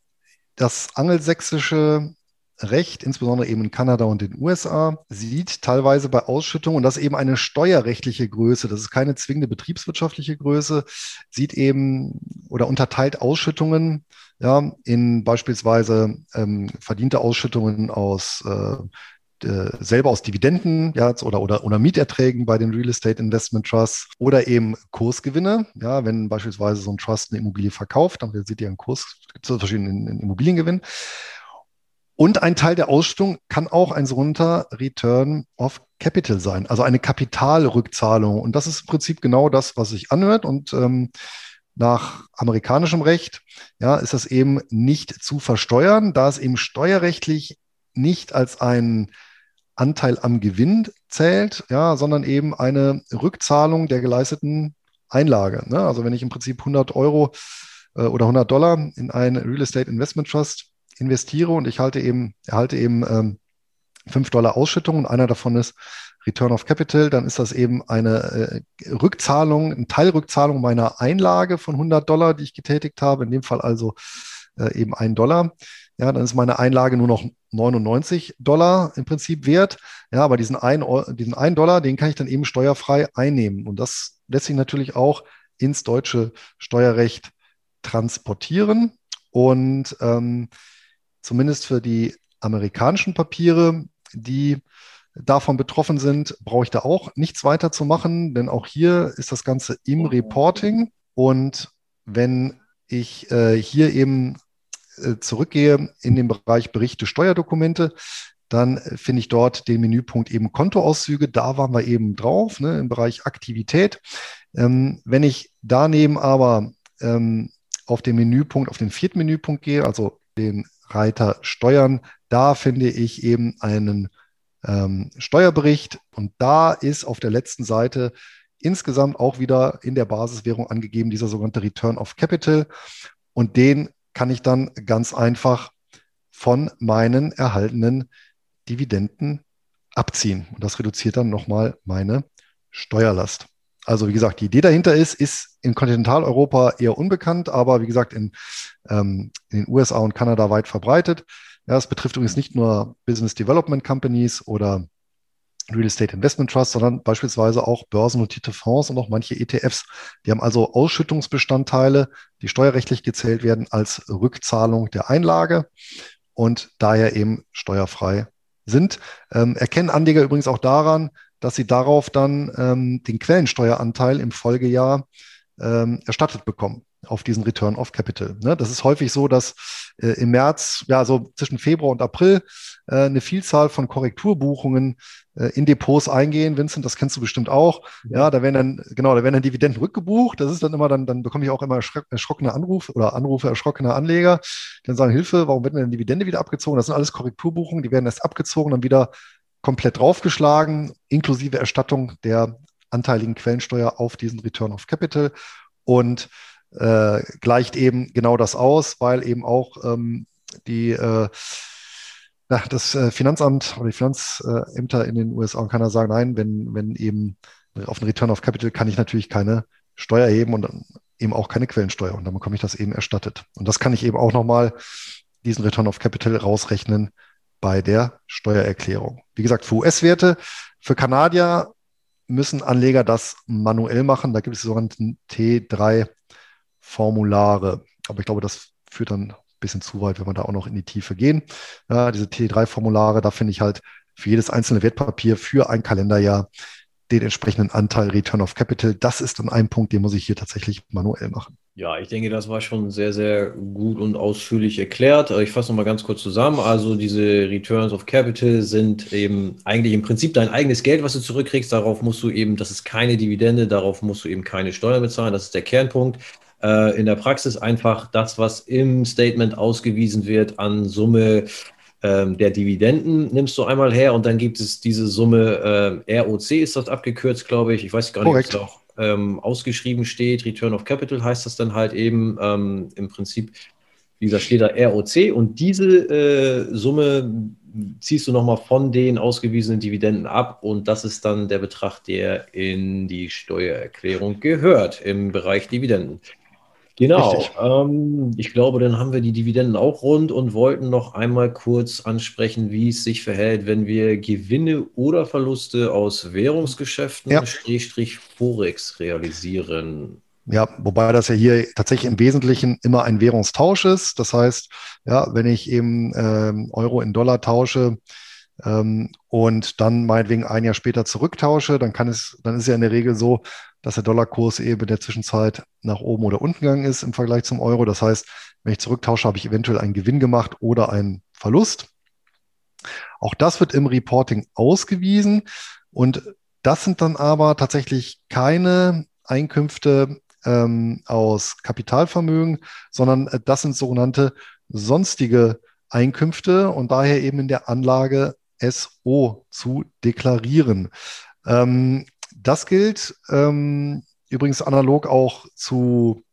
Speaker 2: Das angelsächsische Recht, insbesondere eben in Kanada und den USA, sieht teilweise bei Ausschüttungen, und das ist eben eine steuerrechtliche Größe, das ist keine zwingende betriebswirtschaftliche Größe, sieht eben oder unterteilt Ausschüttungen ja, in beispielsweise ähm, verdiente Ausschüttungen aus äh, selber aus Dividenden ja, oder, oder, oder Mieterträgen bei den Real Estate Investment Trusts oder eben Kursgewinne. Ja, wenn beispielsweise so ein Trust eine Immobilie verkauft, dann sieht ihr einen Kurs zu verschiedenen Immobiliengewinn. Und ein Teil der Ausstattung kann auch ein sogenannter Return of Capital sein, also eine Kapitalrückzahlung. Und das ist im Prinzip genau das, was sich anhört. Und ähm, nach amerikanischem Recht ja, ist das eben nicht zu versteuern, da es eben steuerrechtlich nicht als ein Anteil am Gewinn zählt, ja, sondern eben eine Rückzahlung der geleisteten Einlage. Ne? Also wenn ich im Prinzip 100 Euro äh, oder 100 Dollar in ein Real Estate Investment Trust investiere und ich halte eben, erhalte eben ähm, 5 Dollar Ausschüttung und einer davon ist Return of Capital, dann ist das eben eine äh, Rückzahlung, eine Teilrückzahlung meiner Einlage von 100 Dollar, die ich getätigt habe, in dem Fall also äh, eben ein Dollar. Ja, dann ist meine Einlage nur noch 99 Dollar im Prinzip wert. Ja, aber diesen 1 diesen ein Dollar, den kann ich dann eben steuerfrei einnehmen. Und das lässt sich natürlich auch ins deutsche Steuerrecht transportieren. Und ähm, zumindest für die amerikanischen Papiere, die davon betroffen sind, brauche ich da auch nichts weiter zu machen, denn auch hier ist das Ganze im Reporting. Und wenn ich äh, hier eben äh, zurückgehe in den Bereich Berichte Steuerdokumente, dann finde ich dort den Menüpunkt eben Kontoauszüge. Da waren wir eben drauf, ne, im Bereich Aktivität. Ähm, wenn ich daneben aber ähm, auf den Menüpunkt, auf den vierten Menüpunkt gehe, also den Reiter Steuern. Da finde ich eben einen ähm, Steuerbericht und da ist auf der letzten Seite insgesamt auch wieder in der Basiswährung angegeben, dieser sogenannte Return of Capital. Und den kann ich dann ganz einfach von meinen erhaltenen Dividenden abziehen. Und das reduziert dann nochmal meine Steuerlast. Also wie gesagt, die Idee dahinter ist, ist in Kontinentaleuropa eher unbekannt, aber wie gesagt in, ähm, in den USA und Kanada weit verbreitet. Ja, es betrifft übrigens nicht nur Business Development Companies oder Real Estate Investment Trusts, sondern beispielsweise auch börsennotierte Fonds und auch manche ETFs. Die haben also Ausschüttungsbestandteile, die steuerrechtlich gezählt werden als Rückzahlung der Einlage und daher eben steuerfrei sind. Ähm, erkennen Anleger übrigens auch daran, dass sie darauf dann ähm, den Quellensteueranteil im Folgejahr ähm, erstattet bekommen auf diesen Return of Capital. Ne? Das ist häufig so, dass äh, im März, ja, so zwischen Februar und April, äh, eine Vielzahl von Korrekturbuchungen äh, in Depots eingehen. Vincent, das kennst du bestimmt auch. Ja. ja. da werden dann, genau, da werden dann Dividenden rückgebucht. Das ist dann immer, dann, dann bekomme ich auch immer erschrockene Anrufe oder Anrufe erschrockener Anleger, die dann sagen, Hilfe, warum wird mir denn Dividende wieder abgezogen? Das sind alles Korrekturbuchungen, die werden erst abgezogen, dann wieder komplett draufgeschlagen, inklusive Erstattung der anteiligen Quellensteuer auf diesen Return of Capital und äh, gleicht eben genau das aus, weil eben auch ähm, die äh, das äh, Finanzamt oder die Finanzämter in den USA und Kanada sagen, nein, wenn, wenn eben auf den Return of Capital kann ich natürlich keine Steuer erheben und eben auch keine Quellensteuer und dann bekomme ich das eben erstattet. Und das kann ich eben auch nochmal diesen Return of Capital rausrechnen bei der Steuererklärung. Wie gesagt, für US-Werte, für Kanadier müssen Anleger das manuell machen. Da gibt es die sogenannten T3-Formulare. Aber ich glaube, das führt dann ein bisschen zu weit, wenn wir da auch noch in die Tiefe gehen. Ja, diese T3-Formulare, da finde ich halt für jedes einzelne Wertpapier für ein Kalenderjahr den entsprechenden Anteil Return of Capital. Das ist dann ein Punkt, den muss ich hier tatsächlich manuell machen.
Speaker 1: Ja, ich denke, das war schon sehr, sehr gut und ausführlich erklärt. Ich fasse nochmal ganz kurz zusammen. Also diese Returns of Capital sind eben eigentlich im Prinzip dein eigenes Geld, was du zurückkriegst. Darauf musst du eben, das ist keine Dividende, darauf musst du eben keine Steuern bezahlen. Das ist der Kernpunkt. Äh, in der Praxis einfach das, was im Statement ausgewiesen wird an Summe ähm, der Dividenden nimmst du einmal her und dann gibt es diese Summe, äh, ROC ist das abgekürzt, glaube ich. Ich weiß gar nicht, ob es auch ähm, ausgeschrieben steht. Return of Capital heißt das dann halt eben ähm, im Prinzip. Wie gesagt, steht da ROC und diese äh, Summe ziehst du nochmal von den ausgewiesenen Dividenden ab und das ist dann der Betrag, der in die Steuererklärung gehört im Bereich Dividenden. Genau. Ähm, ich glaube, dann haben wir die Dividenden auch rund und wollten noch einmal kurz ansprechen, wie es sich verhält, wenn wir Gewinne oder Verluste aus Währungsgeschäften, ja. Strich Forex realisieren.
Speaker 2: Ja, wobei das ja hier tatsächlich im Wesentlichen immer ein Währungstausch ist. Das heißt, ja, wenn ich eben ähm, Euro in Dollar tausche, und dann meinetwegen ein Jahr später zurücktausche, dann kann es, dann ist ja in der Regel so, dass der Dollarkurs eben in der Zwischenzeit nach oben oder unten gegangen ist im Vergleich zum Euro. Das heißt, wenn ich zurücktausche, habe ich eventuell einen Gewinn gemacht oder einen Verlust. Auch das wird im Reporting ausgewiesen und das sind dann aber tatsächlich keine Einkünfte ähm, aus Kapitalvermögen, sondern äh, das sind sogenannte sonstige Einkünfte und daher eben in der Anlage SO zu deklarieren. Ähm, das gilt ähm, übrigens analog auch zu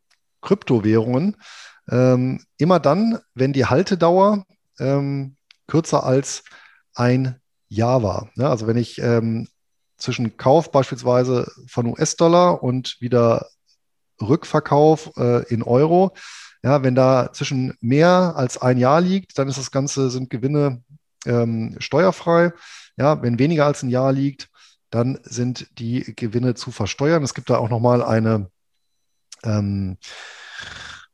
Speaker 2: Kryptowährungen. Ähm, immer dann, wenn die Haltedauer ähm, kürzer als ein Jahr war. Ja, also wenn ich ähm, zwischen Kauf beispielsweise von US-Dollar und wieder Rückverkauf äh, in Euro, ja, wenn da zwischen mehr als ein Jahr liegt, dann ist das Ganze, sind Gewinne ähm, steuerfrei. Ja, wenn weniger als ein Jahr liegt, dann sind die Gewinne zu versteuern. Es gibt da auch nochmal eine ähm,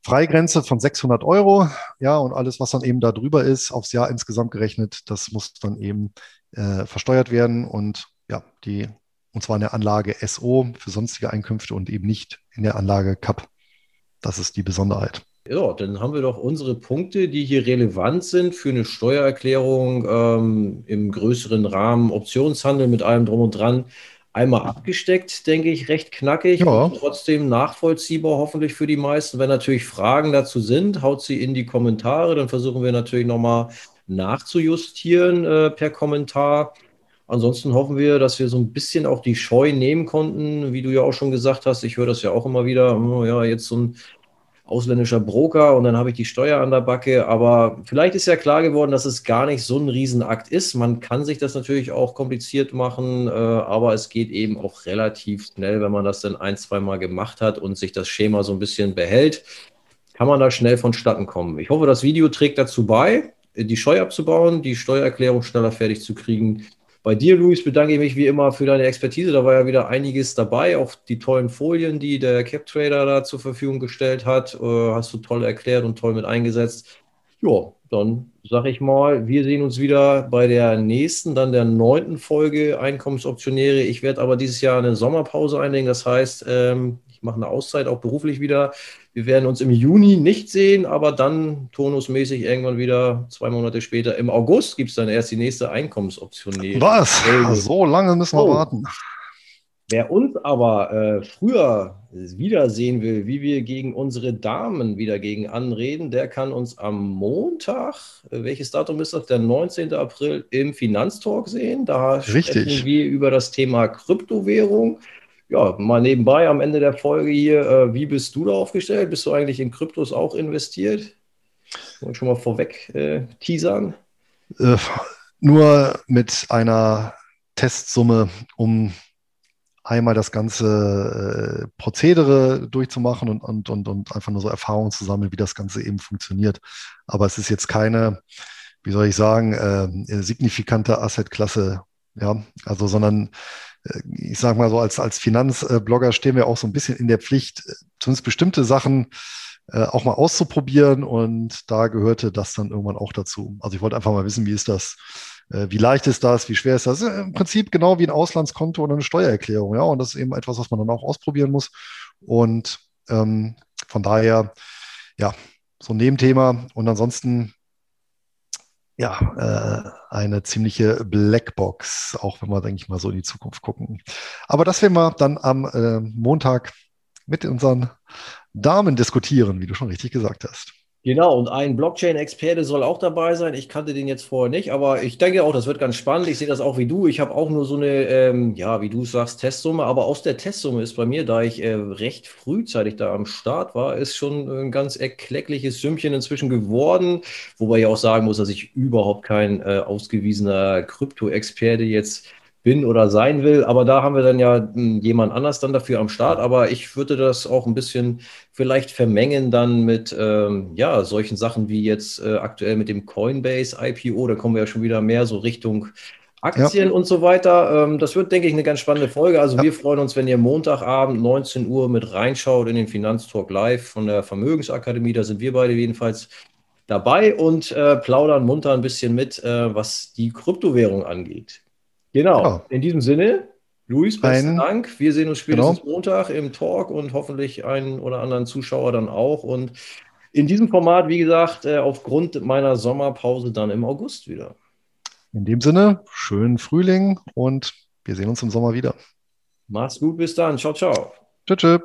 Speaker 2: Freigrenze von 600 Euro. Ja, und alles, was dann eben da drüber ist, aufs Jahr insgesamt gerechnet, das muss dann eben äh, versteuert werden. Und ja, die, und zwar in der Anlage SO für sonstige Einkünfte und eben nicht in der Anlage CAP. Das ist die Besonderheit.
Speaker 1: Ja, dann haben wir doch unsere Punkte, die hier relevant sind für eine Steuererklärung ähm, im größeren Rahmen, Optionshandel mit allem drum und dran, einmal abgesteckt, denke ich, recht knackig, ja. trotzdem nachvollziehbar hoffentlich für die meisten. Wenn natürlich Fragen dazu sind, haut sie in die Kommentare, dann versuchen wir natürlich nochmal nachzujustieren äh, per Kommentar. Ansonsten hoffen wir, dass wir so ein bisschen auch die Scheu nehmen konnten, wie du ja auch schon gesagt hast. Ich höre das ja auch immer wieder. Oh, ja, jetzt so ein ausländischer Broker und dann habe ich die Steuer an der Backe. Aber vielleicht ist ja klar geworden, dass es gar nicht so ein Riesenakt ist. Man kann sich das natürlich auch kompliziert machen, äh, aber es geht eben auch relativ schnell, wenn man das dann ein, zwei Mal gemacht hat und sich das Schema so ein bisschen behält, kann man da schnell vonstatten kommen. Ich hoffe, das Video trägt dazu bei, die Scheu abzubauen, die Steuererklärung schneller fertig zu kriegen bei dir, Luis, bedanke ich mich wie immer für deine Expertise. Da war ja wieder einiges dabei, auch die tollen Folien, die der CapTrader da zur Verfügung gestellt hat. Äh, hast du toll erklärt und toll mit eingesetzt. Ja, dann sage ich mal, wir sehen uns wieder bei der nächsten, dann der neunten Folge Einkommensoptionäre. Ich werde aber dieses Jahr eine Sommerpause einlegen. Das heißt, ähm, ich mache eine Auszeit, auch beruflich wieder. Wir werden uns im Juni nicht sehen, aber dann turnusmäßig irgendwann wieder zwei Monate später. Im August gibt es dann erst die nächste Einkommensoption.
Speaker 2: Was? So lange müssen wir oh. warten.
Speaker 1: Wer uns aber äh, früher wiedersehen will, wie wir gegen unsere Damen wieder gegen anreden, der kann uns am Montag, äh, welches Datum ist das? Der 19. April im Finanztalk sehen. Da
Speaker 2: Richtig. sprechen
Speaker 1: wir über das Thema Kryptowährung ja, mal nebenbei am Ende der Folge hier, äh, wie bist du da aufgestellt? Bist du eigentlich in Kryptos auch investiert? Wollen schon mal vorweg äh, teasern?
Speaker 2: Äh, nur mit einer Testsumme, um einmal das ganze äh, Prozedere durchzumachen und, und, und, und einfach nur so Erfahrungen zu sammeln, wie das Ganze eben funktioniert. Aber es ist jetzt keine, wie soll ich sagen, äh, signifikante Assetklasse, ja, also, sondern ich sage mal so, als, als Finanzblogger stehen wir auch so ein bisschen in der Pflicht, äh, zumindest bestimmte Sachen äh, auch mal auszuprobieren. Und da gehörte das dann irgendwann auch dazu. Also ich wollte einfach mal wissen, wie ist das äh, wie leicht ist das, wie schwer ist das? Im Prinzip genau wie ein Auslandskonto oder eine Steuererklärung, ja. Und das ist eben etwas, was man dann auch ausprobieren muss. Und ähm, von daher, ja, so ein Nebenthema. Und ansonsten, ja, äh, eine ziemliche Blackbox, auch wenn wir, denke ich mal, so in die Zukunft gucken. Aber das werden wir dann am äh, Montag mit unseren Damen diskutieren, wie du schon richtig gesagt hast.
Speaker 1: Genau, und ein Blockchain-Experte soll auch dabei sein. Ich kannte den jetzt vorher nicht, aber ich denke auch, das wird ganz spannend. Ich sehe das auch wie du. Ich habe auch nur so eine, ähm, ja, wie du sagst, Testsumme, aber aus der Testsumme ist bei mir, da ich äh, recht frühzeitig da am Start war, ist schon ein ganz erkleckliches Sümmchen inzwischen geworden. Wobei ich auch sagen muss, dass ich überhaupt kein äh, ausgewiesener Krypto-Experte jetzt bin oder sein will. Aber da haben wir dann ja hm, jemand anders dann dafür am Start. Aber ich würde das auch ein bisschen vielleicht vermengen dann mit ähm, ja, solchen Sachen wie jetzt äh, aktuell mit dem Coinbase IPO. Da kommen wir ja schon wieder mehr so Richtung Aktien ja. und so weiter. Ähm, das wird, denke ich, eine ganz spannende Folge. Also ja. wir freuen uns, wenn ihr Montagabend 19 Uhr mit reinschaut in den Finanztalk Live von der Vermögensakademie. Da sind wir beide jedenfalls dabei und äh, plaudern munter ein bisschen mit, äh, was die Kryptowährung angeht. Genau. Ja. In diesem Sinne, Luis, besten Dank. Wir sehen uns spätestens genau. Montag im Talk und hoffentlich einen oder anderen Zuschauer dann auch. Und in diesem Format, wie gesagt, äh, aufgrund meiner Sommerpause dann im August wieder.
Speaker 2: In dem Sinne, schönen Frühling und wir sehen uns im Sommer wieder.
Speaker 1: Mach's gut, bis dann. Ciao, ciao.
Speaker 2: Tschüss. tschüss.